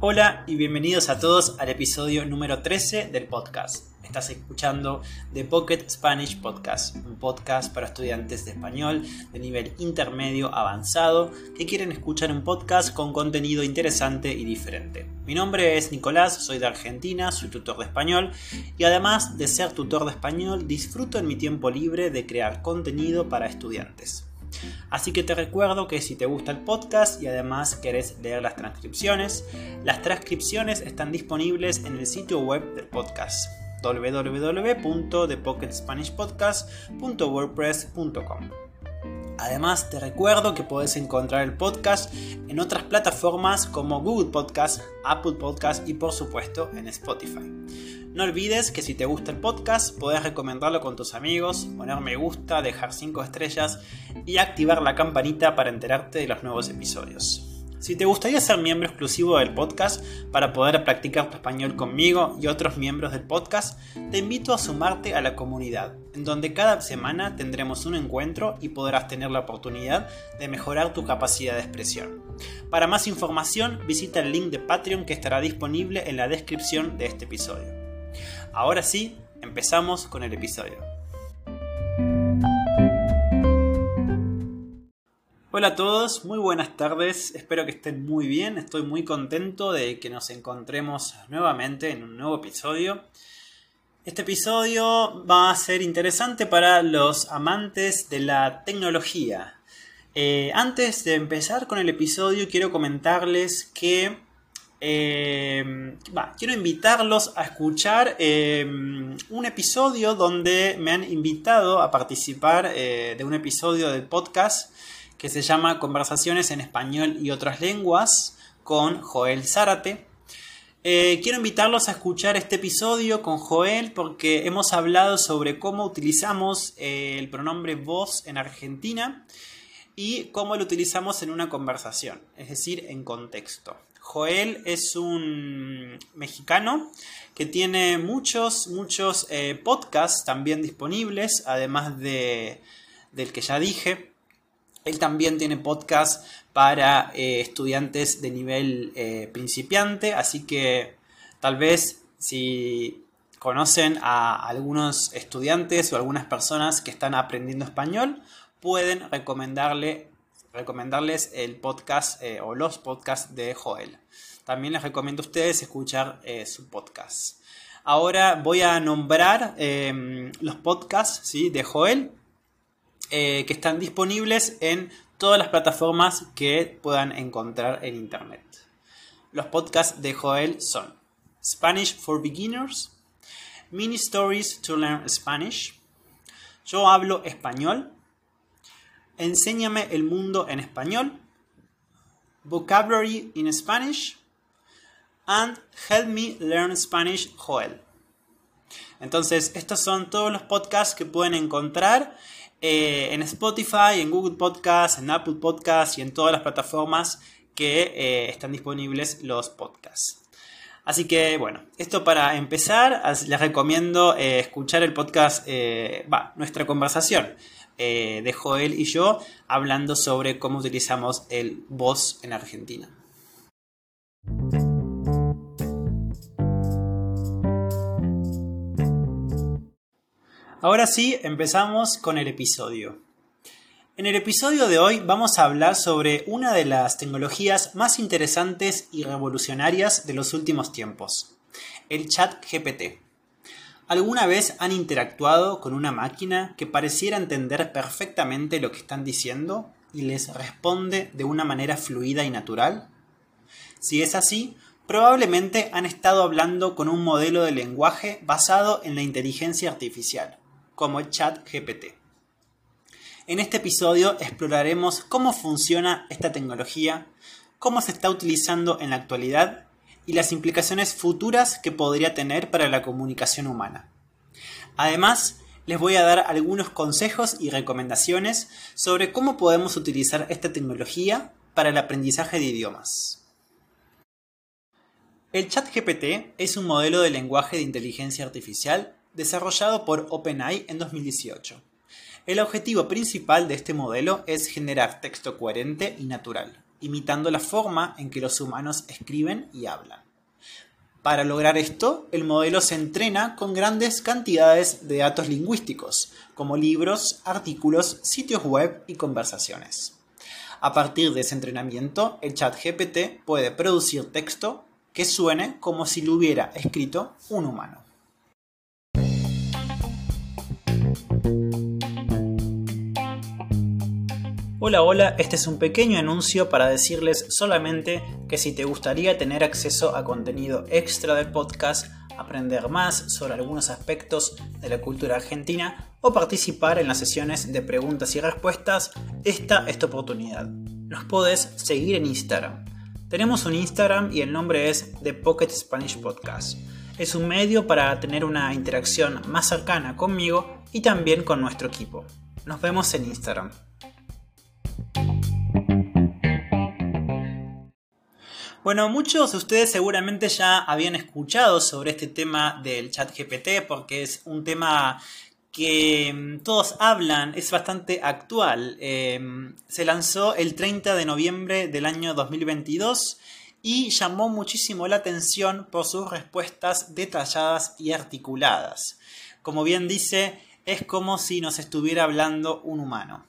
Hola y bienvenidos a todos al episodio número 13 del podcast. Estás escuchando The Pocket Spanish Podcast, un podcast para estudiantes de español de nivel intermedio avanzado que quieren escuchar un podcast con contenido interesante y diferente. Mi nombre es Nicolás, soy de Argentina, soy tutor de español y además de ser tutor de español disfruto en mi tiempo libre de crear contenido para estudiantes. Así que te recuerdo que si te gusta el podcast y además querés leer las transcripciones, las transcripciones están disponibles en el sitio web del podcast www.thepocketspanishpodcast.wordpress.com. Además, te recuerdo que puedes encontrar el podcast en otras plataformas como Google Podcast, Apple Podcast y por supuesto en Spotify. No olvides que si te gusta el podcast, puedes recomendarlo con tus amigos, poner me gusta, dejar 5 estrellas y activar la campanita para enterarte de los nuevos episodios. Si te gustaría ser miembro exclusivo del podcast para poder practicar tu español conmigo y otros miembros del podcast, te invito a sumarte a la comunidad, en donde cada semana tendremos un encuentro y podrás tener la oportunidad de mejorar tu capacidad de expresión. Para más información, visita el link de Patreon que estará disponible en la descripción de este episodio. Ahora sí, empezamos con el episodio. Hola a todos, muy buenas tardes, espero que estén muy bien, estoy muy contento de que nos encontremos nuevamente en un nuevo episodio. Este episodio va a ser interesante para los amantes de la tecnología. Eh, antes de empezar con el episodio quiero comentarles que eh, quiero invitarlos a escuchar eh, un episodio donde me han invitado a participar eh, de un episodio del podcast que se llama Conversaciones en Español y otras lenguas con Joel Zárate. quiero invitarlos a escuchar este episodio con Joel porque hemos hablado sobre cómo utilizamos el pronombre vos en Argentina y cómo lo utilizamos en una conversación, es decir, en contexto. Joel es un mexicano que tiene muchos, muchos eh, podcasts también disponibles, además de, del que ya dije. Él también tiene podcasts para eh, estudiantes de nivel eh, principiante, así que tal vez si conocen a algunos estudiantes o algunas personas que están aprendiendo español, pueden recomendarle recomendarles el podcast eh, o los podcasts de Joel. También les recomiendo a ustedes escuchar eh, su podcast. Ahora voy a nombrar em, los podcasts ¿sí? de Joel eh, que están disponibles en todas las plataformas que puedan encontrar en Internet. Los podcasts de Joel son Spanish for Beginners, Mini Stories to Learn Spanish, Yo hablo español, Enséñame el mundo en español, Vocabulary in Spanish, and Help Me Learn Spanish Joel. Entonces, estos son todos los podcasts que pueden encontrar eh, en Spotify, en Google Podcasts, en Apple Podcasts y en todas las plataformas que eh, están disponibles los podcasts. Así que bueno, esto para empezar, les recomiendo eh, escuchar el podcast, va, nuestra conversación eh, de Joel y yo hablando sobre cómo utilizamos el voz en Argentina. Ahora sí, empezamos con el episodio. En el episodio de hoy vamos a hablar sobre una de las tecnologías más interesantes y revolucionarias de los últimos tiempos, el chat GPT. ¿Alguna vez han interactuado con una máquina que pareciera entender perfectamente lo que están diciendo y les responde de una manera fluida y natural? Si es así, probablemente han estado hablando con un modelo de lenguaje basado en la inteligencia artificial, como el chat GPT. En este episodio exploraremos cómo funciona esta tecnología, cómo se está utilizando en la actualidad y las implicaciones futuras que podría tener para la comunicación humana. Además, les voy a dar algunos consejos y recomendaciones sobre cómo podemos utilizar esta tecnología para el aprendizaje de idiomas. El ChatGPT es un modelo de lenguaje de inteligencia artificial desarrollado por OpenAI en 2018. El objetivo principal de este modelo es generar texto coherente y natural imitando la forma en que los humanos escriben y hablan. Para lograr esto, el modelo se entrena con grandes cantidades de datos lingüísticos, como libros, artículos, sitios web y conversaciones. A partir de ese entrenamiento, el chat GPT puede producir texto que suene como si lo hubiera escrito un humano. Hola, hola, este es un pequeño anuncio para decirles solamente que si te gustaría tener acceso a contenido extra del podcast, aprender más sobre algunos aspectos de la cultura argentina o participar en las sesiones de preguntas y respuestas, esta es tu oportunidad. Nos podés seguir en Instagram. Tenemos un Instagram y el nombre es The Pocket Spanish Podcast. Es un medio para tener una interacción más cercana conmigo y también con nuestro equipo. Nos vemos en Instagram. Bueno, muchos de ustedes seguramente ya habían escuchado sobre este tema del chat GPT porque es un tema que mm, todos hablan, es bastante actual. Em, se lanzó el 30 de noviembre del año 2022 y llamó muchísimo la atención por sus respuestas detalladas y articuladas. Como bien dice, es como si nos estuviera hablando un humano.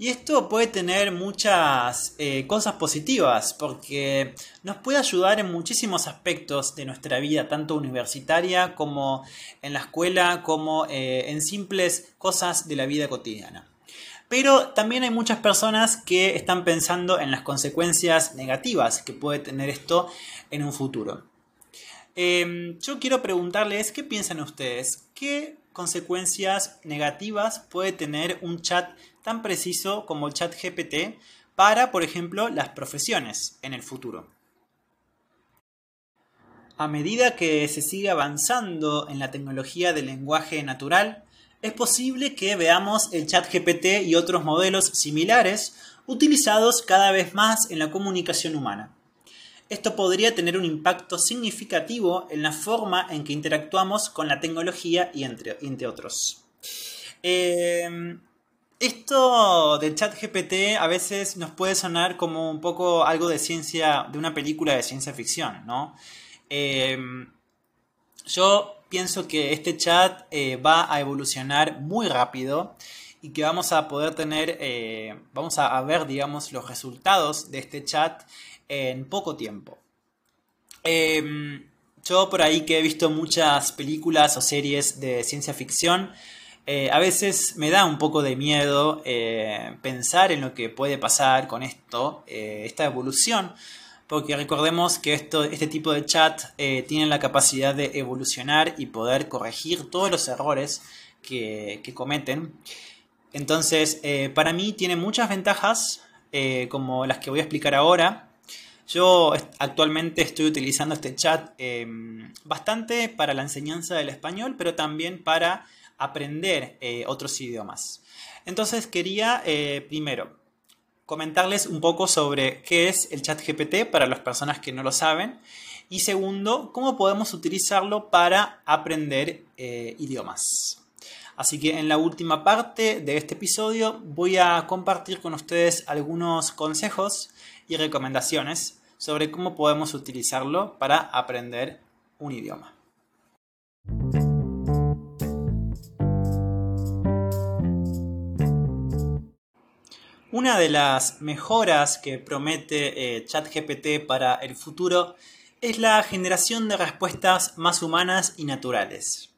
Y esto puede tener muchas eh, cosas positivas porque nos puede ayudar en muchísimos aspectos de nuestra vida, tanto universitaria como en la escuela, como eh, en simples cosas de la vida cotidiana. Pero también hay muchas personas que están pensando en las consecuencias negativas que puede tener esto en un futuro. Em, yo quiero preguntarles, ¿qué piensan ustedes? ¿Qué consecuencias negativas puede tener un chat tan preciso como el chat GPT para, por ejemplo, las profesiones en el futuro. A medida que se sigue avanzando en la tecnología del lenguaje natural, es posible que veamos el chat GPT y otros modelos similares utilizados cada vez más en la comunicación humana. Esto podría tener un impacto significativo en la forma en que interactuamos con la tecnología y entre, otros. Eh, esto del chat GPT a veces nos puede sonar como un poco algo de ciencia, de una película de ciencia ficción, ¿no? Em, yo pienso que este chat eh, va a evolucionar muy rápido y que vamos a poder tener, eh, vamos a ver, digamos, los resultados de este chat en poco tiempo. Em, yo por ahí que he visto muchas películas o series de ciencia ficción, eh, a veces me da un poco de miedo eh, pensar en lo que puede pasar con esto, eh, esta evolución, porque recordemos que esto, este tipo de chat tiene la capacidad de evolucionar y poder corregir todos los errores que, que cometen. Entonces, para mí tiene muchas ventajas, como las que voy a explicar ahora. Yo actualmente estoy utilizando este chat bastante para la enseñanza del español, pero también para aprender eh, otros idiomas. Entonces quería eh, primero comentarles un poco sobre qué es el chat GPT para las personas que no lo saben y segundo, cómo podemos utilizarlo para aprender eh, idiomas. Así que en la última parte de este episodio voy a compartir con ustedes algunos consejos y recomendaciones sobre cómo podemos utilizarlo para aprender un idioma. Una de las mejoras que promete eh, ChatGPT para el futuro es la generación de respuestas más humanas y naturales.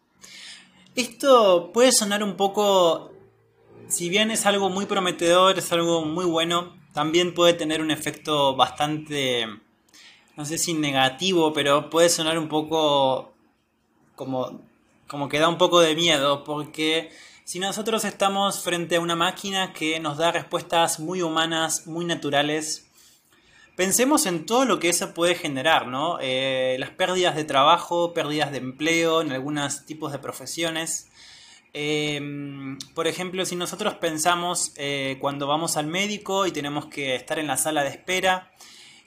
Esto puede sonar un poco, si bien es algo muy prometedor, es algo muy bueno, también puede tener un efecto bastante, no sé si negativo, pero puede sonar un poco como, como que da un poco de miedo, porque si nosotros estamos frente a una máquina que nos da respuestas muy humanas, muy naturales, pensemos en todo lo que eso puede generar, ¿no? Eh, las pérdidas de trabajo, pérdidas de empleo en algunos tipos de profesiones. Em, por ejemplo, si nosotros pensamos eh, cuando vamos al médico y tenemos que estar en la sala de espera,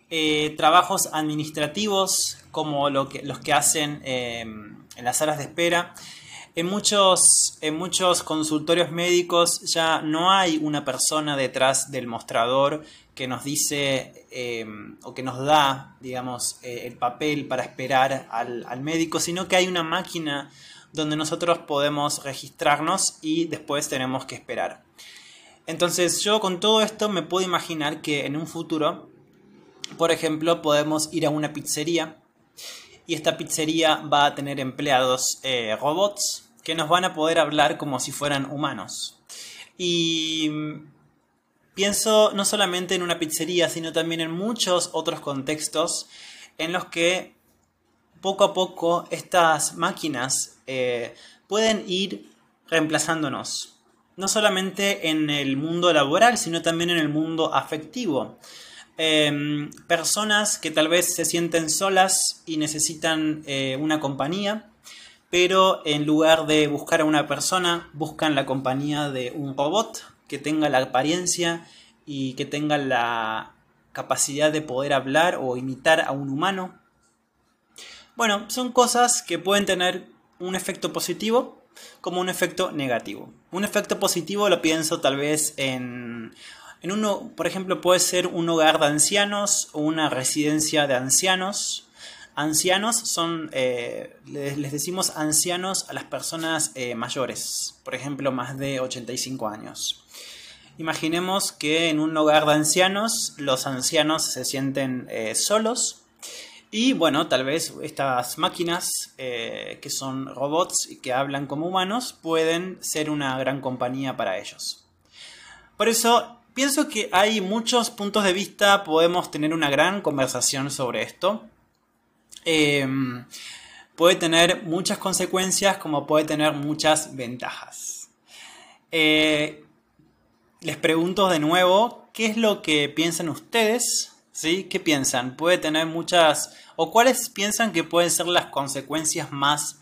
eh, trabajos administrativos como lo que, los que hacen em, en las salas de espera, En muchos, en muchos consultorios médicos ya no hay una persona detrás del mostrador que nos dice em, o que nos da, digamos, eh, el papel para esperar al, al médico, sino que hay una máquina donde nosotros podemos registrarnos y después tenemos que esperar. Entonces yo con todo esto me puedo imaginar que en un futuro, por ejemplo, podemos ir a una pizzería y esta pizzería va a tener empleados eh, robots que nos van a poder hablar como si fueran humanos. Y pienso no solamente en una pizzería, sino también en muchos otros contextos en los que poco a poco estas máquinas eh, pueden ir reemplazándonos. No solamente en el mundo laboral, sino también en el mundo afectivo. Em, personas que tal vez se sienten solas y necesitan eh, una compañía, pero en lugar de buscar a una persona, buscan la compañía de un robot que tenga la apariencia y que tenga la capacidad de poder hablar o imitar a un humano. Bueno, son cosas que pueden tener un efecto positivo como un efecto negativo. Un efecto positivo lo pienso tal vez en en uno, por ejemplo, puede ser un hogar de ancianos o una residencia de ancianos. Ancianos son, eh, les, decimos ancianos a las personas eh, mayores, por ejemplo, más de 85 años. Imaginemos que en un hogar de ancianos los ancianos se sienten eh, solos y bueno, tal vez estas máquinas que son robots y que hablan como humanos pueden ser una gran compañía para ellos. Por eso Pienso que hay muchos puntos de vista, podemos tener una gran conversación sobre esto. Em, puede tener muchas consecuencias como puede tener muchas ventajas. Eh, les pregunto de nuevo, ¿qué es lo que piensan ustedes? ¿Sí? ¿Qué piensan? Puede tener muchas... o cuáles piensan que pueden ser las consecuencias más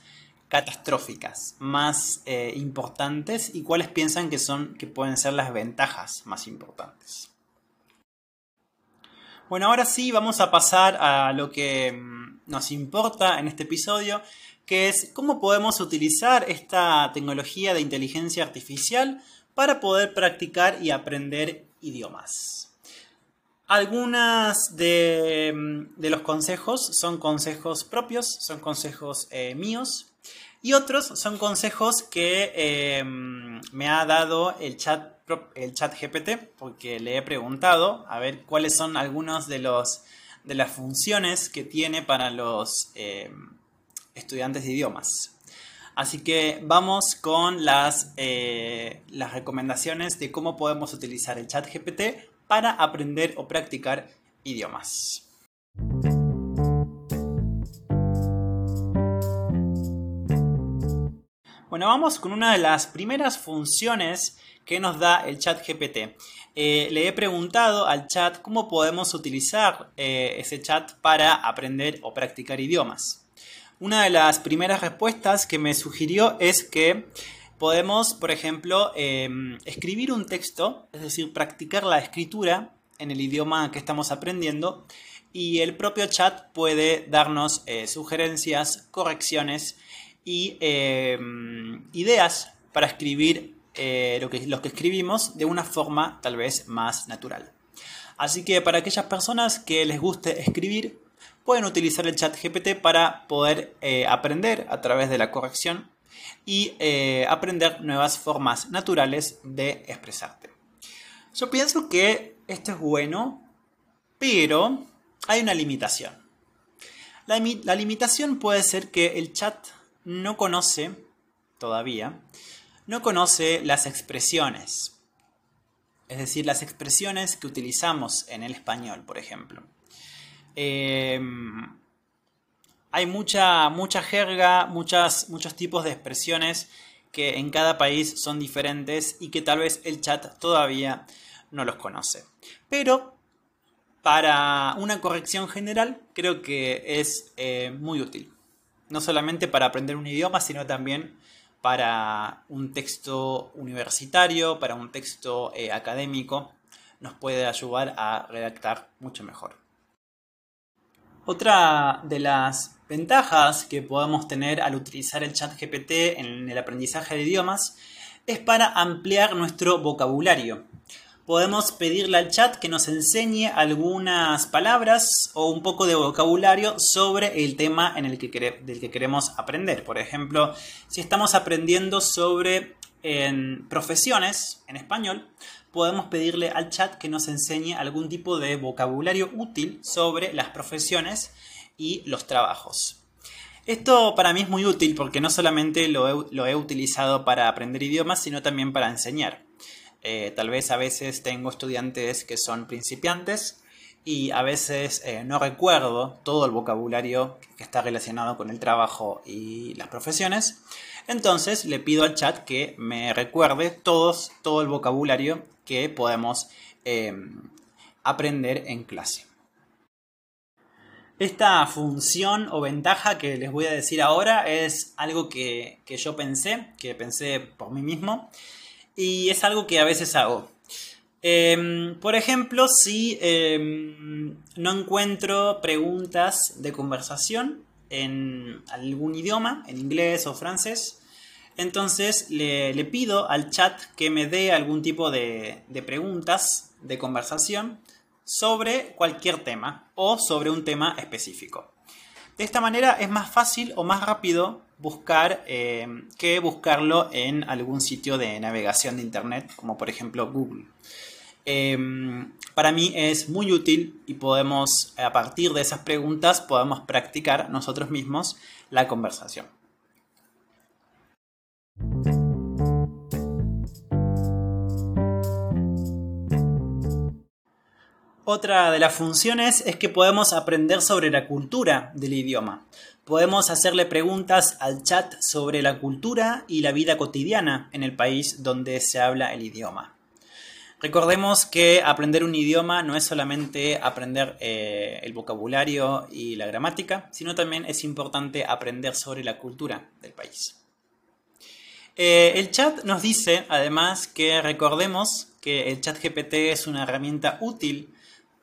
catastróficas más eh, importantes y cuáles piensan que son que pueden ser las ventajas más importantes. Bueno, ahora sí vamos a pasar a lo que mm, nos importa en este episodio, que es cómo podemos utilizar esta tecnología de inteligencia artificial para poder practicar y aprender idiomas. Algunas de, mm, los consejos son consejos propios, son consejos eh, míos, y otros son consejos que em, me ha dado el chat, el chat GPT, porque le he preguntado a ver cuáles son algunos de, de las funciones que tiene para los em, estudiantes de idiomas. Así que vamos con las, eh, las recomendaciones de cómo podemos utilizar el chat GPT para aprender o practicar idiomas. Bueno, vamos con una de las primeras funciones que nos da el chat GPT. Eh, le he preguntado al chat cómo podemos utilizar eh, ese chat para aprender o practicar idiomas. Una de las primeras respuestas que me sugirió es que podemos, por ejemplo, em, escribir un texto, es decir, practicar la escritura en el idioma que estamos aprendiendo y el propio chat puede darnos eh, sugerencias, correcciones y em, ideas para escribir eh, lo, que, que escribimos de una forma tal vez más natural. Así que para aquellas personas que les guste escribir, pueden utilizar el chat GPT para poder eh, aprender a través de la corrección y eh, aprender nuevas formas naturales de expresarte. Yo pienso que esto es bueno, pero hay una limitación. La, limitación puede ser que el chat no conoce, todavía, no conoce las expresiones. Es decir, las expresiones que utilizamos en el español, por ejemplo. Em, hay mucha, mucha jerga, muchos tipos de expresiones que en cada país son diferentes y que tal vez el chat todavía no los conoce. Pero para una corrección general creo que es eh, muy útil no solamente para aprender un idioma, sino también para un texto universitario, para un texto eh, académico, nos puede ayudar a redactar mucho mejor. Otra de las ventajas que podemos tener al utilizar el chat GPT en el aprendizaje de idiomas es para ampliar nuestro vocabulario. Podemos pedirle al chat que nos enseñe algunas palabras o un poco de vocabulario sobre el tema en el que del que queremos aprender. Por ejemplo, si estamos aprendiendo sobre profesiones en español, podemos pedirle al chat que nos enseñe algún tipo de vocabulario útil sobre las profesiones y los trabajos. Esto para mí es muy útil porque no solamente lo he, utilizado para aprender idiomas, sino también para enseñar. Eh, tal vez a veces tengo estudiantes que son principiantes y a veces eh, no recuerdo todo el vocabulario que está relacionado con el trabajo y las profesiones. Entonces le pido al chat que me recuerde todos, todo el vocabulario que podemos eh, aprender en clase. Esta función o ventaja que les voy a decir ahora es algo que, yo pensé, que pensé por mí mismo, y es algo que a veces hago. Em, por ejemplo, si em, no encuentro preguntas de conversación en algún idioma, en inglés o francés, entonces le, pido al chat que me dé algún tipo de preguntas de conversación sobre cualquier tema o sobre un tema específico. De esta manera es más fácil o más rápido buscar eh, que buscarlo en algún sitio de navegación de Internet, como por ejemplo Google. Em, para mí es muy útil y podemos, a partir de esas preguntas, podemos practicar nosotros mismos la conversación. Otra de las funciones es que podemos aprender sobre la cultura del idioma. Podemos hacerle preguntas al chat sobre la cultura y la vida cotidiana en el país donde se habla el idioma. Recordemos que aprender un idioma no es solamente aprender eh, el vocabulario y la gramática, sino también es importante aprender sobre la cultura del país. Eh, el chat nos dice además que recordemos que el chat GPT es una herramienta útil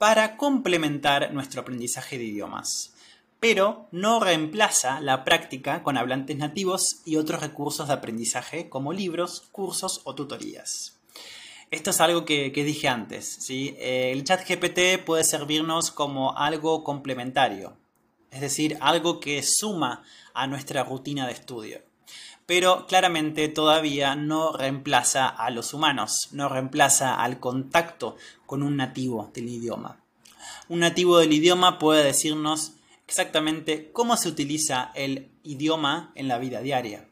para complementar nuestro aprendizaje de idiomas, pero no reemplaza la práctica con hablantes nativos y otros recursos de aprendizaje como libros, cursos o tutorías. Esto es algo que, dije antes. ¿sí? Eh, el chat GPT puede servirnos como algo complementario, es decir, algo que suma a nuestra rutina de estudio pero claramente todavía no reemplaza a los humanos, no reemplaza al contacto con un nativo del idioma. Un nativo del idioma puede decirnos exactamente cómo se utiliza el idioma en la vida diaria.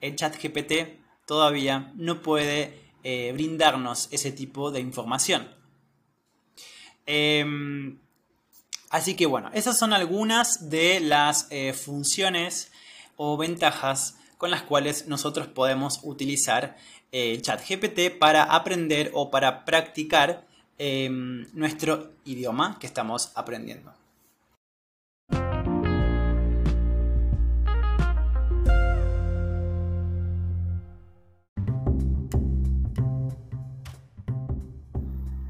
El chat GPT todavía no puede eh, brindarnos ese tipo de información. Em, así que bueno, esas son algunas de las eh, funciones o ventajas con las cuales nosotros podemos utilizar eh, ChatGPT para aprender o para practicar em, nuestro idioma que estamos aprendiendo.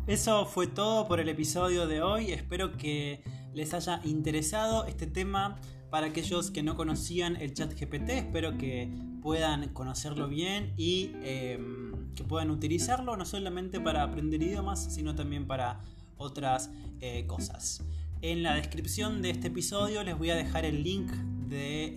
Eso fue todo por el episodio de hoy. Espero que les haya interesado este tema para aquellos que no conocían el chat GPT. Espero que puedan conocerlo bien y em, que puedan utilizarlo no solamente para aprender idiomas, sino también para otras eh, cosas. En la descripción de este episodio les voy a dejar el link del de,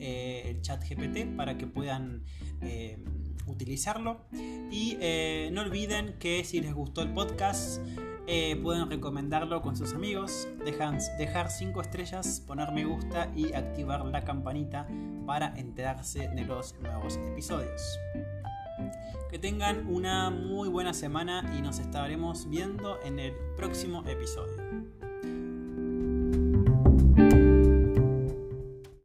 eh, chat GPT para que puedan em, utilizarlo. Y eh, no olviden que si les gustó el podcast, eh, pueden recomendarlo con sus amigos, dejar 5 estrellas, poner me gusta y activar la campanita para enterarse de los nuevos episodios. Que tengan una muy buena semana y nos estaremos viendo en el próximo episodio.